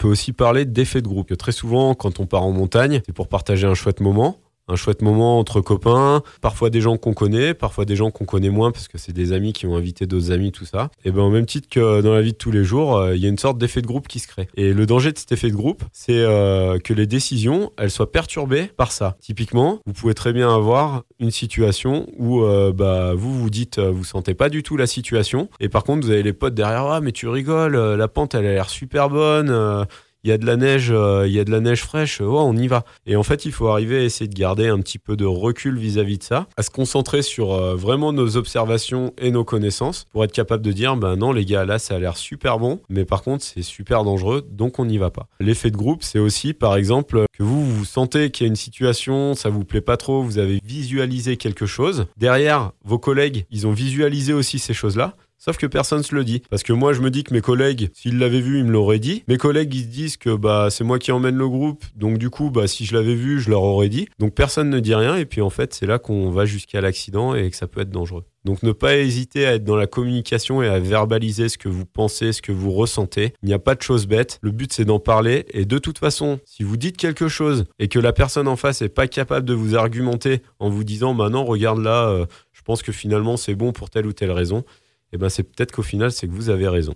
On peut aussi parler d'effet de groupe. Très souvent, quand on part en montagne, c'est pour partager un chouette moment un chouette moment entre copains, parfois des gens qu'on connaît, parfois des gens qu'on connaît moins parce que c'est des amis qui ont invité d'autres amis, tout ça. Et ben au même titre que dans la vie de tous les jours, euh, il y a une sorte d'effet de groupe qui se crée. Et le danger de cet effet de groupe, c'est euh, que les décisions, elles soient perturbées par ça. Typiquement, vous pouvez très bien avoir une situation où euh, bah vous vous dites vous sentez pas du tout la situation et par contre vous avez les potes derrière ah mais tu rigoles la pente elle a l'air super bonne il y a de la neige, euh, il y a de la neige fraîche, oh, on y va. Et en fait, il faut arriver à essayer de garder un petit peu de recul vis-à-vis de ça, à se concentrer sur euh, vraiment nos observations et nos connaissances pour être capable de dire, ben non les gars, là ça a l'air super bon, mais par contre c'est super dangereux, donc on n'y va pas. L'effet de groupe, c'est aussi par exemple que vous vous sentez qu'il y a une situation, ça vous plaît pas trop, vous avez visualisé quelque chose. Derrière, vos collègues, ils ont visualisé aussi ces choses-là. Sauf que personne se le dit. Parce que moi, je me dis que mes collègues, s'ils l'avaient vu, ils me l'auraient dit. Mes collègues, ils se disent que bah, c'est moi qui emmène le groupe. Donc, du coup, bah, si je l'avais vu, je leur aurais dit. Donc, personne ne dit rien. Et puis, en fait, c'est là qu'on va jusqu'à l'accident et que ça peut être dangereux. Donc, ne pas hésiter à être dans la communication et à verbaliser ce que vous pensez, ce que vous ressentez. Il n'y a pas de choses bêtes. Le but, c'est d'en parler. Et de toute façon, si vous dites quelque chose et que la personne en face est pas capable de vous argumenter en vous disant, bah regarde là, euh, je pense que finalement, c'est bon pour telle ou telle raison, eh ben c'est peut-être qu'au final, c'est que vous avez raison.